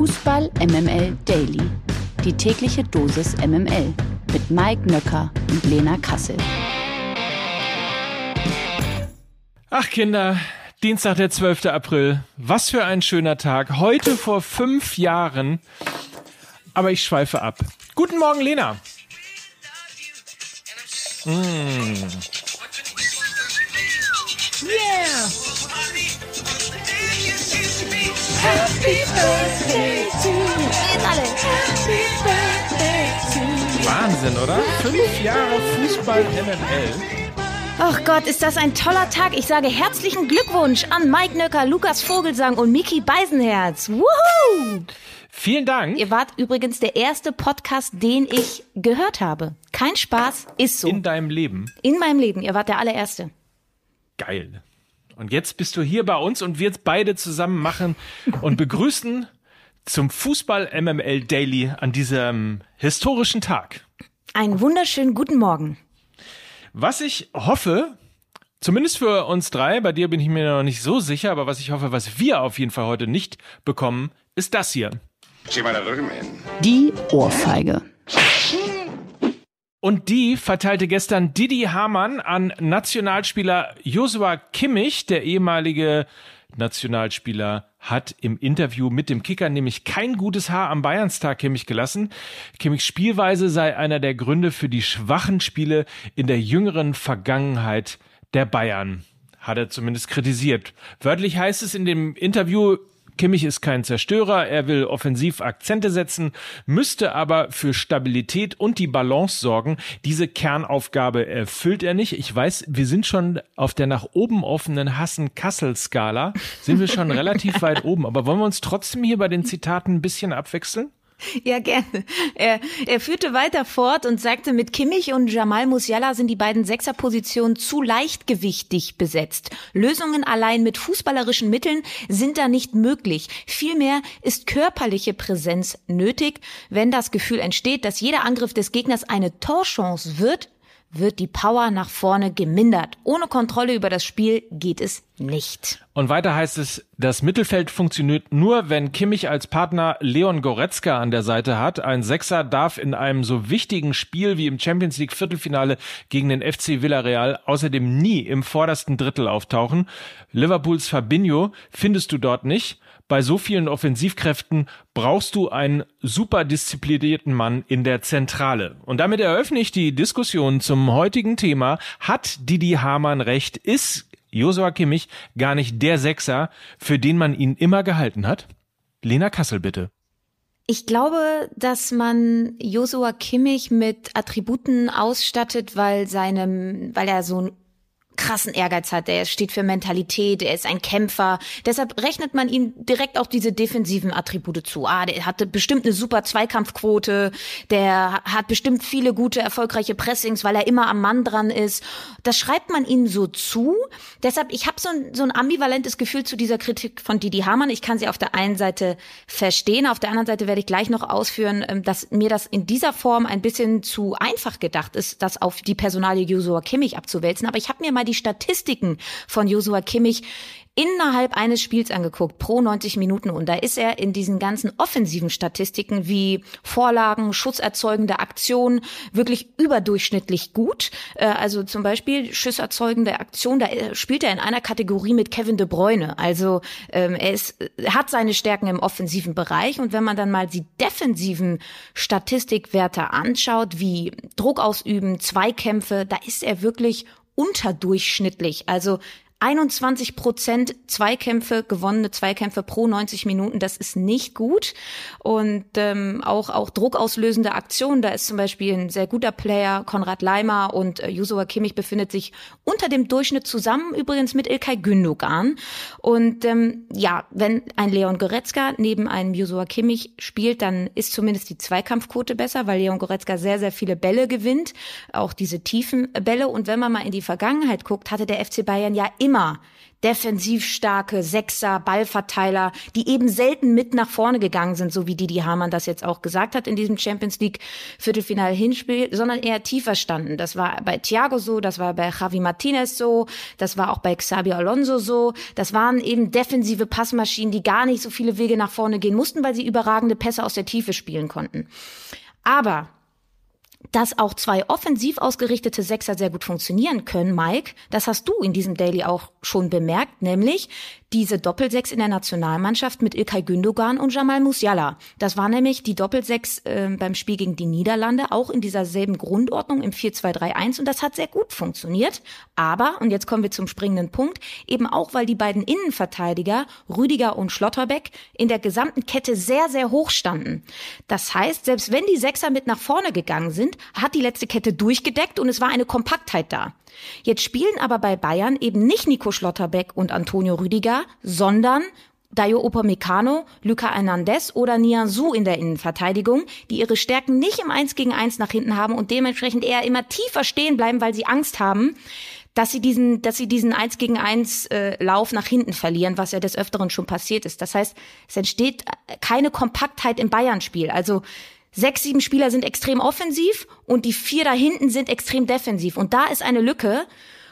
Fußball MML Daily. Die tägliche Dosis MML mit Mike Nöcker und Lena Kassel. Ach Kinder, Dienstag, der 12. April. Was für ein schöner Tag. Heute vor fünf Jahren. Aber ich schweife ab. Guten Morgen, Lena. Mmh. Yeah! Happy Birthday Wahnsinn, oder? Fünf Jahre Fußball MML. Ach Gott, ist das ein toller Tag. Ich sage herzlichen Glückwunsch an Mike Nöcker, Lukas Vogelsang und Miki Beisenherz. Wuhu! Vielen Dank. Ihr wart übrigens der erste Podcast, den ich gehört habe. Kein Spaß, ist so. In deinem Leben. In meinem Leben, ihr wart der allererste. Geil. Und jetzt bist du hier bei uns und wir beide zusammen machen und begrüßen zum Fußball MML Daily an diesem historischen Tag. Einen wunderschönen guten Morgen. Was ich hoffe, zumindest für uns drei, bei dir bin ich mir noch nicht so sicher, aber was ich hoffe, was wir auf jeden Fall heute nicht bekommen, ist das hier. Die Ohrfeige. Und die verteilte gestern Didi Hamann an Nationalspieler Joshua Kimmich, der ehemalige Nationalspieler hat im Interview mit dem Kicker nämlich kein gutes Haar am Bayernstar Kimmich gelassen. Kimmichs Spielweise sei einer der Gründe für die schwachen Spiele in der jüngeren Vergangenheit der Bayern. Hat er zumindest kritisiert. Wörtlich heißt es in dem Interview, Kimmich ist kein Zerstörer, er will offensiv Akzente setzen, müsste aber für Stabilität und die Balance sorgen. Diese Kernaufgabe erfüllt er nicht. Ich weiß, wir sind schon auf der nach oben offenen Hassen-Kassel-Skala, sind wir schon relativ weit oben. Aber wollen wir uns trotzdem hier bei den Zitaten ein bisschen abwechseln? Ja, gerne. Er, er führte weiter fort und sagte, mit Kimmich und Jamal Musiala sind die beiden Sechserpositionen zu leichtgewichtig besetzt. Lösungen allein mit fußballerischen Mitteln sind da nicht möglich. Vielmehr ist körperliche Präsenz nötig. Wenn das Gefühl entsteht, dass jeder Angriff des Gegners eine Torchance wird, wird die Power nach vorne gemindert. Ohne Kontrolle über das Spiel geht es nicht. Und weiter heißt es, das Mittelfeld funktioniert nur, wenn Kimmich als Partner Leon Goretzka an der Seite hat. Ein Sechser darf in einem so wichtigen Spiel wie im Champions League Viertelfinale gegen den FC Villarreal außerdem nie im vordersten Drittel auftauchen. Liverpools Fabinho findest du dort nicht. Bei so vielen Offensivkräften brauchst du einen super disziplinierten Mann in der Zentrale. Und damit eröffne ich die Diskussion zum heutigen Thema. Hat Didi Hamann recht? Ist Josua Kimmich gar nicht der Sechser, für den man ihn immer gehalten hat? Lena Kassel bitte. Ich glaube, dass man Josua Kimmich mit Attributen ausstattet, weil seinem, weil er so ein krassen Ehrgeiz hat. Er steht für Mentalität, er ist ein Kämpfer. Deshalb rechnet man ihm direkt auch diese defensiven Attribute zu. Ah, der hatte bestimmt eine super Zweikampfquote, der hat bestimmt viele gute, erfolgreiche Pressings, weil er immer am Mann dran ist. Das schreibt man ihm so zu. Deshalb, ich habe so ein, so ein ambivalentes Gefühl zu dieser Kritik von Didi Hamann. Ich kann sie auf der einen Seite verstehen, auf der anderen Seite werde ich gleich noch ausführen, ähm, dass mir das in dieser Form ein bisschen zu einfach gedacht ist, das auf die Personalie Josua Kimmich abzuwälzen. Aber ich habe mir mal die Statistiken von Josua Kimmich innerhalb eines Spiels angeguckt, pro 90 Minuten. Und da ist er in diesen ganzen offensiven Statistiken wie Vorlagen, schutzerzeugende Aktionen wirklich überdurchschnittlich gut. Äh, also zum Beispiel schusserzeugende Aktion, da äh, spielt er in einer Kategorie mit Kevin de Bruyne. Also ähm, er ist, hat seine Stärken im offensiven Bereich. Und wenn man dann mal die defensiven Statistikwerte anschaut, wie Druck ausüben, Zweikämpfe, da ist er wirklich unterdurchschnittlich. Also 21 Prozent Zweikämpfe, gewonnene Zweikämpfe pro 90 Minuten, das ist nicht gut. Und ähm, auch, auch druckauslösende Aktionen, da ist zum Beispiel ein sehr guter Player, Konrad Leimer und äh, Joshua Kimmich befindet sich unter dem Durchschnitt zusammen, übrigens mit Ilkay Gündogan. Und ähm, ja, wenn ein Leon Goretzka neben einem Joshua Kimmich spielt, dann ist zumindest die Zweikampfquote besser, weil Leon Goretzka sehr, sehr viele Bälle gewinnt, auch diese tiefen Bälle. Und wenn man mal in die Vergangenheit guckt, hatte der FC Bayern ja immer immer defensiv starke Sechser, Ballverteiler, die eben selten mit nach vorne gegangen sind, so wie Didi Hamann das jetzt auch gesagt hat in diesem Champions League Viertelfinal Hinspiel, sondern eher tiefer standen. Das war bei Thiago so, das war bei Javi Martinez so, das war auch bei Xabi Alonso so. Das waren eben defensive Passmaschinen, die gar nicht so viele Wege nach vorne gehen mussten, weil sie überragende Pässe aus der Tiefe spielen konnten. Aber dass auch zwei offensiv ausgerichtete Sechser sehr gut funktionieren können, Mike, das hast du in diesem Daily auch schon bemerkt, nämlich diese Doppelsechs in der Nationalmannschaft mit Ilkay Gündogan und Jamal Musiala. Das war nämlich die Doppelsechs äh, beim Spiel gegen die Niederlande, auch in dieser selben Grundordnung im 4-2-3-1 und das hat sehr gut funktioniert. Aber, und jetzt kommen wir zum springenden Punkt, eben auch, weil die beiden Innenverteidiger, Rüdiger und Schlotterbeck, in der gesamten Kette sehr, sehr hoch standen. Das heißt, selbst wenn die Sechser mit nach vorne gegangen sind, hat die letzte Kette durchgedeckt und es war eine Kompaktheit da. Jetzt spielen aber bei Bayern eben nicht Nico Schlotterbeck und Antonio Rüdiger, sondern Dayo Upamecano, Luca Hernandez oder Nianzou in der Innenverteidigung, die ihre Stärken nicht im 1 gegen 1 nach hinten haben und dementsprechend eher immer tiefer stehen bleiben, weil sie Angst haben, dass sie diesen, dass sie diesen 1 gegen 1 äh, Lauf nach hinten verlieren, was ja des Öfteren schon passiert ist. Das heißt, es entsteht keine Kompaktheit im Bayern-Spiel. Also Sechs, sieben Spieler sind extrem offensiv und die vier da hinten sind extrem defensiv. Und da ist eine Lücke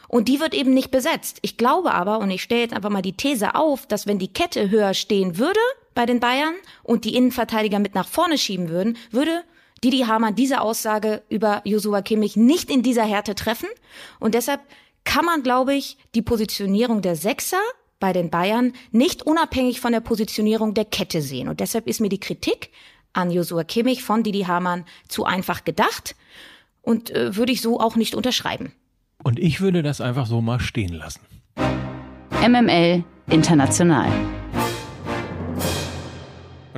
und die wird eben nicht besetzt. Ich glaube aber, und ich stelle jetzt einfach mal die These auf, dass wenn die Kette höher stehen würde bei den Bayern und die Innenverteidiger mit nach vorne schieben würden, würde Didi Hamann diese Aussage über Josua Kimmich nicht in dieser Härte treffen. Und deshalb kann man, glaube ich, die Positionierung der Sechser bei den Bayern nicht unabhängig von der Positionierung der Kette sehen. Und deshalb ist mir die Kritik an Josua Kimmich von Didi Hamann zu einfach gedacht und äh, würde ich so auch nicht unterschreiben. Und ich würde das einfach so mal stehen lassen. MML International.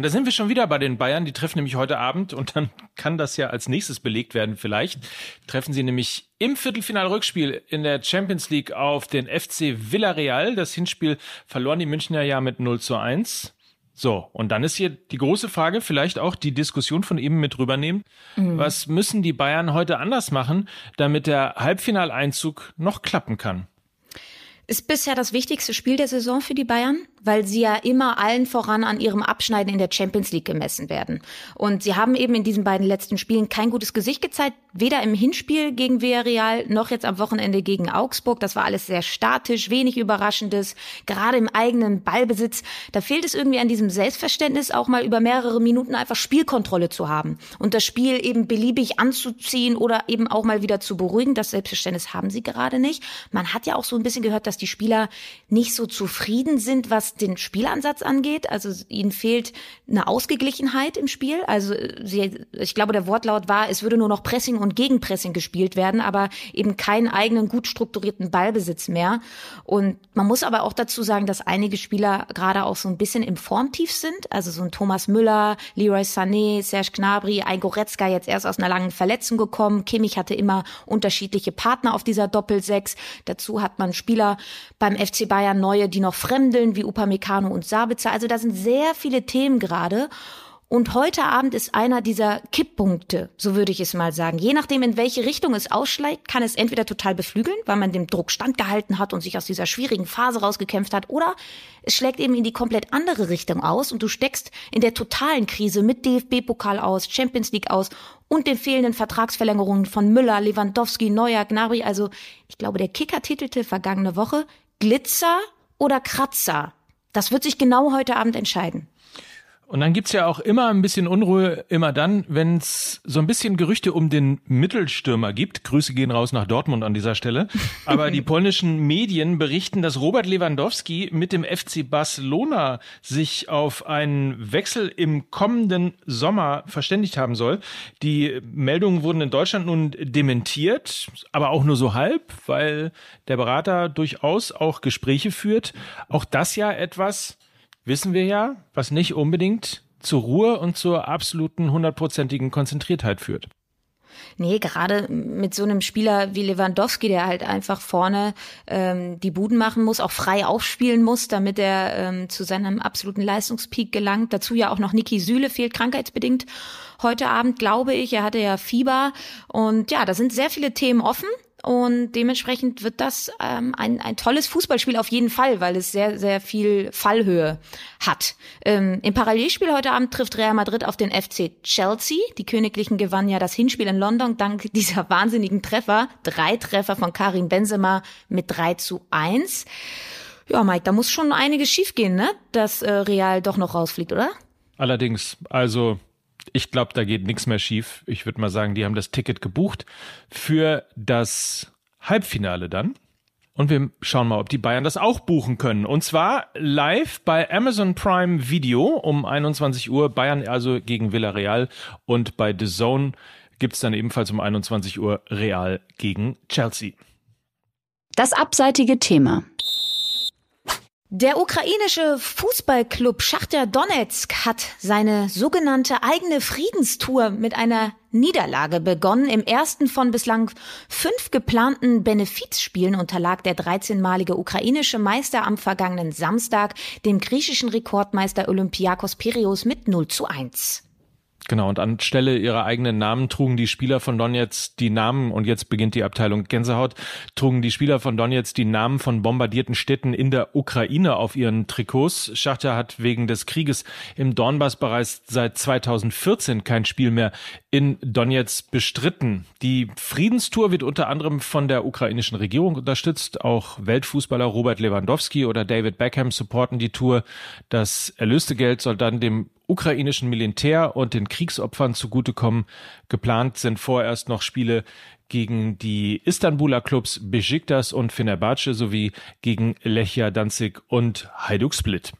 Und da sind wir schon wieder bei den Bayern. Die treffen nämlich heute Abend und dann kann das ja als nächstes belegt werden vielleicht. Treffen sie nämlich im Viertelfinal-Rückspiel in der Champions League auf den FC Villarreal. Das Hinspiel verloren die Münchner ja mit 0 zu 1. So, und dann ist hier die große Frage, vielleicht auch die Diskussion von eben mit rübernehmen. Mhm. Was müssen die Bayern heute anders machen, damit der Halbfinaleinzug noch klappen kann? Ist bisher das wichtigste Spiel der Saison für die Bayern? Weil sie ja immer allen voran an ihrem Abschneiden in der Champions League gemessen werden. Und sie haben eben in diesen beiden letzten Spielen kein gutes Gesicht gezeigt, weder im Hinspiel gegen Villarreal noch jetzt am Wochenende gegen Augsburg. Das war alles sehr statisch, wenig Überraschendes, gerade im eigenen Ballbesitz. Da fehlt es irgendwie an diesem Selbstverständnis, auch mal über mehrere Minuten einfach Spielkontrolle zu haben und das Spiel eben beliebig anzuziehen oder eben auch mal wieder zu beruhigen. Das Selbstverständnis haben sie gerade nicht. Man hat ja auch so ein bisschen gehört, dass die Spieler nicht so zufrieden sind, was den Spielansatz angeht. Also ihnen fehlt eine Ausgeglichenheit im Spiel. Also sie, ich glaube, der Wortlaut war, es würde nur noch Pressing und Gegenpressing gespielt werden, aber eben keinen eigenen gut strukturierten Ballbesitz mehr. Und man muss aber auch dazu sagen, dass einige Spieler gerade auch so ein bisschen im Formtief sind. Also so ein Thomas Müller, Leroy Sané, Serge Gnabry, Goretzka jetzt erst aus einer langen Verletzung gekommen. Kimmich hatte immer unterschiedliche Partner auf dieser Doppelsechs. Dazu hat man Spieler beim FC Bayern neue, die noch fremdeln, wie Upa Upamecano und Sabitzer. Also da sind sehr viele Themen gerade. Und heute Abend ist einer dieser Kipppunkte, so würde ich es mal sagen. Je nachdem, in welche Richtung es ausschlägt, kann es entweder total beflügeln, weil man dem Druck standgehalten hat und sich aus dieser schwierigen Phase rausgekämpft hat, oder es schlägt eben in die komplett andere Richtung aus und du steckst in der totalen Krise mit DFB-Pokal aus, Champions League aus und den fehlenden Vertragsverlängerungen von Müller, Lewandowski, Neuer, Gnabry. Also ich glaube, der Kicker titelte vergangene Woche Glitzer oder Kratzer. Das wird sich genau heute Abend entscheiden. Und dann gibt's ja auch immer ein bisschen Unruhe, immer dann, wenn es so ein bisschen Gerüchte um den Mittelstürmer gibt. Grüße gehen raus nach Dortmund an dieser Stelle. Aber die polnischen Medien berichten, dass Robert Lewandowski mit dem FC Barcelona sich auf einen Wechsel im kommenden Sommer verständigt haben soll. Die Meldungen wurden in Deutschland nun dementiert, aber auch nur so halb, weil der Berater durchaus auch Gespräche führt. Auch das ja etwas, wissen wir ja, was nicht unbedingt zur Ruhe und zur absoluten hundertprozentigen Konzentriertheit führt. Nee, gerade mit so einem Spieler wie Lewandowski, der halt einfach vorne ähm, die Buden machen muss, auch frei aufspielen muss, damit er ähm, zu seinem absoluten Leistungspeak gelangt. Dazu ja auch noch Niki Süle fehlt krankheitsbedingt. Heute Abend glaube ich, er hatte ja Fieber und ja, da sind sehr viele Themen offen. Und dementsprechend wird das ähm, ein, ein tolles Fußballspiel auf jeden Fall, weil es sehr, sehr viel Fallhöhe hat. Ähm, Im Parallelspiel heute Abend trifft Real Madrid auf den FC Chelsea. Die Königlichen gewannen ja das Hinspiel in London dank dieser wahnsinnigen Treffer. Drei Treffer von Karim Benzema mit 3 zu 1. Ja, Mike, da muss schon einiges schiefgehen, ne? Dass äh, Real doch noch rausfliegt, oder? Allerdings, also ich glaube, da geht nichts mehr schief. Ich würde mal sagen, die haben das Ticket gebucht für das Halbfinale dann. Und wir schauen mal, ob die Bayern das auch buchen können. Und zwar live bei Amazon Prime Video um 21 Uhr. Bayern also gegen Villarreal. Und bei The Zone gibt's dann ebenfalls um 21 Uhr Real gegen Chelsea. Das abseitige Thema. Der ukrainische Fußballclub Schachtja Donetsk hat seine sogenannte eigene Friedenstour mit einer Niederlage begonnen. Im ersten von bislang fünf geplanten Benefizspielen unterlag der 13-malige ukrainische Meister am vergangenen Samstag dem griechischen Rekordmeister Olympiakos Piraeus mit 0 zu 1. Genau, und anstelle ihrer eigenen Namen trugen die Spieler von Donetsk die Namen, und jetzt beginnt die Abteilung Gänsehaut, trugen die Spieler von Donetsk die Namen von bombardierten Städten in der Ukraine auf ihren Trikots. Schachter hat wegen des Krieges im Donbass bereits seit 2014 kein Spiel mehr in Donetsk bestritten. Die Friedenstour wird unter anderem von der ukrainischen Regierung unterstützt. Auch Weltfußballer Robert Lewandowski oder David Beckham supporten die Tour. Das erlöste Geld soll dann dem ukrainischen Militär und den Kriegsopfern zugutekommen. Geplant sind vorerst noch Spiele gegen die Istanbuler Clubs Besiktas und Fenerbahce sowie gegen Lechia Danzig und Hajduk Split.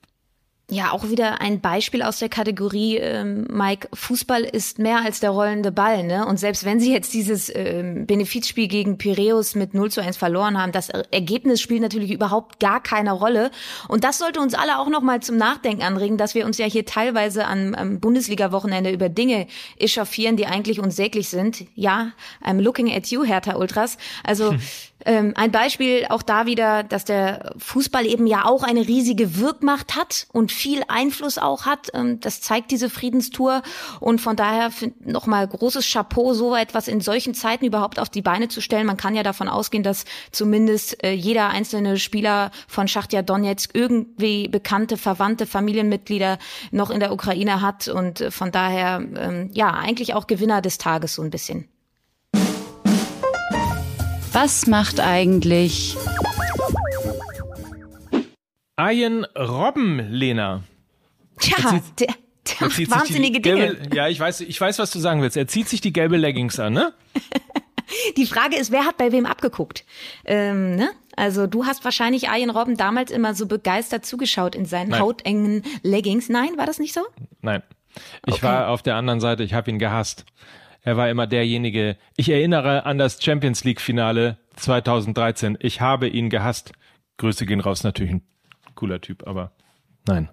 Ja, auch wieder ein Beispiel aus der Kategorie, ähm, Mike, Fußball ist mehr als der rollende Ball, ne? Und selbst wenn sie jetzt dieses ähm, Benefizspiel gegen Piräus mit 0 zu 1 verloren haben, das Ergebnis spielt natürlich überhaupt gar keine Rolle. Und das sollte uns alle auch nochmal zum Nachdenken anregen, dass wir uns ja hier teilweise am, am Bundesliga-Wochenende über Dinge echauffieren, die eigentlich unsäglich sind. Ja, I'm looking at you, Hertha Ultras. Also, hm. Ähm, ein Beispiel auch da wieder, dass der Fußball eben ja auch eine riesige Wirkmacht hat und viel Einfluss auch hat. Ähm, das zeigt diese Friedenstour und von daher nochmal großes Chapeau, so etwas in solchen Zeiten überhaupt auf die Beine zu stellen. Man kann ja davon ausgehen, dass zumindest äh, jeder einzelne Spieler von Schachtja Donetsk irgendwie bekannte, verwandte Familienmitglieder noch in der Ukraine hat und äh, von daher ähm, ja eigentlich auch Gewinner des Tages so ein bisschen. Was macht eigentlich Ian Robben, Lena? Tja, der, der macht wahnsinnige Dinge. Gelbe, ja, ich weiß, ich weiß, was du sagen willst. Er zieht sich die gelbe Leggings an, ne? die Frage ist, wer hat bei wem abgeguckt? Ähm, ne? Also du hast wahrscheinlich Ian Robben damals immer so begeistert zugeschaut in seinen Nein. hautengen Leggings. Nein, war das nicht so? Nein. Ich okay. war auf der anderen Seite, ich habe ihn gehasst. Er war immer derjenige. Ich erinnere an das Champions League Finale 2013. Ich habe ihn gehasst. Grüße gehen raus, natürlich cooler Typ, aber nein.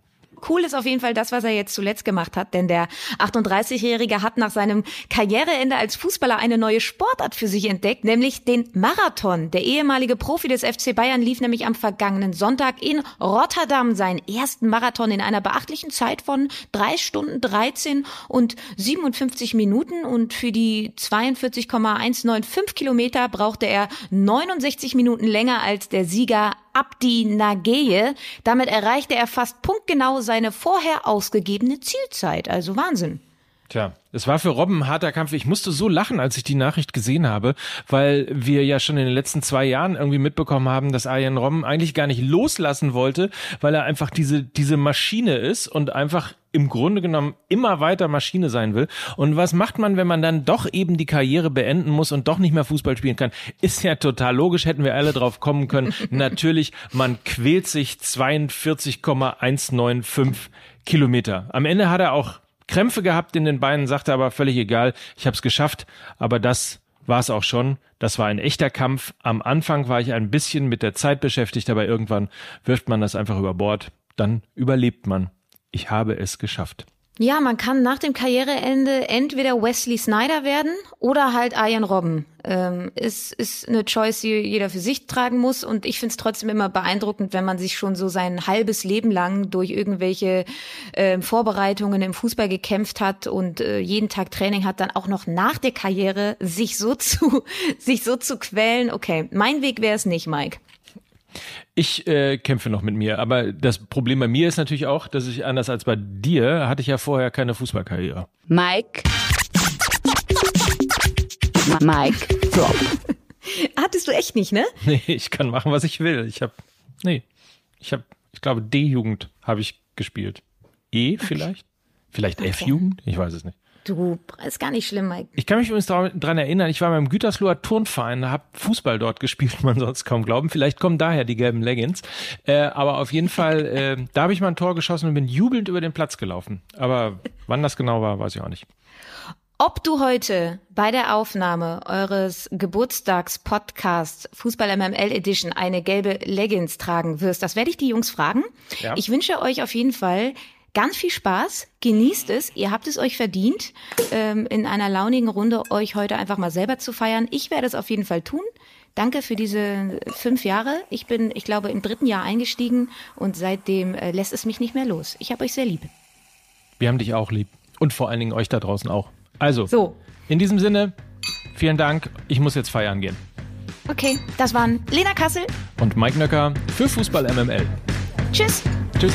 Cool ist auf jeden Fall das, was er jetzt zuletzt gemacht hat, denn der 38-Jährige hat nach seinem Karriereende als Fußballer eine neue Sportart für sich entdeckt, nämlich den Marathon. Der ehemalige Profi des FC Bayern lief nämlich am vergangenen Sonntag in Rotterdam seinen ersten Marathon in einer beachtlichen Zeit von drei Stunden 13 und 57 Minuten und für die 42,195 Kilometer brauchte er 69 Minuten länger als der Sieger Abdi Nageye. Damit erreichte er fast punktgenau seine vorher ausgegebene Zielzeit. Also Wahnsinn. Tja, es war für Robben ein harter Kampf. Ich musste so lachen, als ich die Nachricht gesehen habe, weil wir ja schon in den letzten zwei Jahren irgendwie mitbekommen haben, dass Arjen Robben eigentlich gar nicht loslassen wollte, weil er einfach diese, diese Maschine ist und einfach im Grunde genommen immer weiter Maschine sein will. Und was macht man, wenn man dann doch eben die Karriere beenden muss und doch nicht mehr Fußball spielen kann? Ist ja total logisch, hätten wir alle drauf kommen können. Natürlich, man quält sich 42,195 Kilometer. Am Ende hat er auch Krämpfe gehabt in den Beinen, sagte aber völlig egal, ich habe es geschafft, aber das war es auch schon. Das war ein echter Kampf. Am Anfang war ich ein bisschen mit der Zeit beschäftigt, aber irgendwann wirft man das einfach über Bord. Dann überlebt man. Ich habe es geschafft. Ja, man kann nach dem Karriereende entweder Wesley Snyder werden oder halt Ian Robben. ähm, ist, ist eine Choice, die jeder für sich tragen muss. Und ich finde es trotzdem immer beeindruckend, wenn man sich schon so sein halbes Leben lang durch irgendwelche äh, Vorbereitungen im Fußball gekämpft hat und äh, jeden Tag Training hat, dann auch noch nach der Karriere sich so zu, sich so zu quälen. Okay, mein Weg wäre es nicht, Mike. Ich äh, kämpfe noch mit mir, aber das Problem bei mir ist natürlich auch, dass ich anders als bei dir hatte ich ja vorher keine Fußballkarriere. Mike. Mike Drop. Hattest du echt nicht, ne? Nee, ich kann machen, was ich will. Ich habe nee, ich habe ich glaube D-Jugend habe ich gespielt. E vielleicht? Vielleicht Okay. F-Jugend? Ich weiß es nicht. Du, ist gar nicht schlimm, Mike. Ich kann mich übrigens daran erinnern, ich war beim Gütersloher Turnverein, habe Fußball dort gespielt, man soll es kaum glauben. Vielleicht kommen daher die gelben Leggings. Äh, aber auf jeden Fall, äh, da habe ich mal ein Tor geschossen und bin jubelnd über den Platz gelaufen. Aber wann das genau war, weiß ich auch nicht. Ob du heute bei der Aufnahme eures Geburtstags-Podcasts Fußball MML Edition eine gelbe Leggings tragen wirst, das werde ich die Jungs fragen. Ja. Ich wünsche euch auf jeden Fall ganz viel Spaß. Genießt es. Ihr habt es euch verdient, ähm, in einer launigen Runde euch heute einfach mal selber zu feiern. Ich werde es auf jeden Fall tun. Danke für diese fünf Jahre. Ich bin, ich glaube, im dritten Jahr eingestiegen und seitdem äh, lässt es mich nicht mehr los. Ich habe euch sehr lieb. Wir haben dich auch lieb. Und vor allen Dingen euch da draußen auch. Also, So, in diesem Sinne, vielen Dank. Ich muss jetzt feiern gehen. okay, das waren Lena Kassel. Und Mike Nöcker für Fußball MML. Tschüss. Tschüss.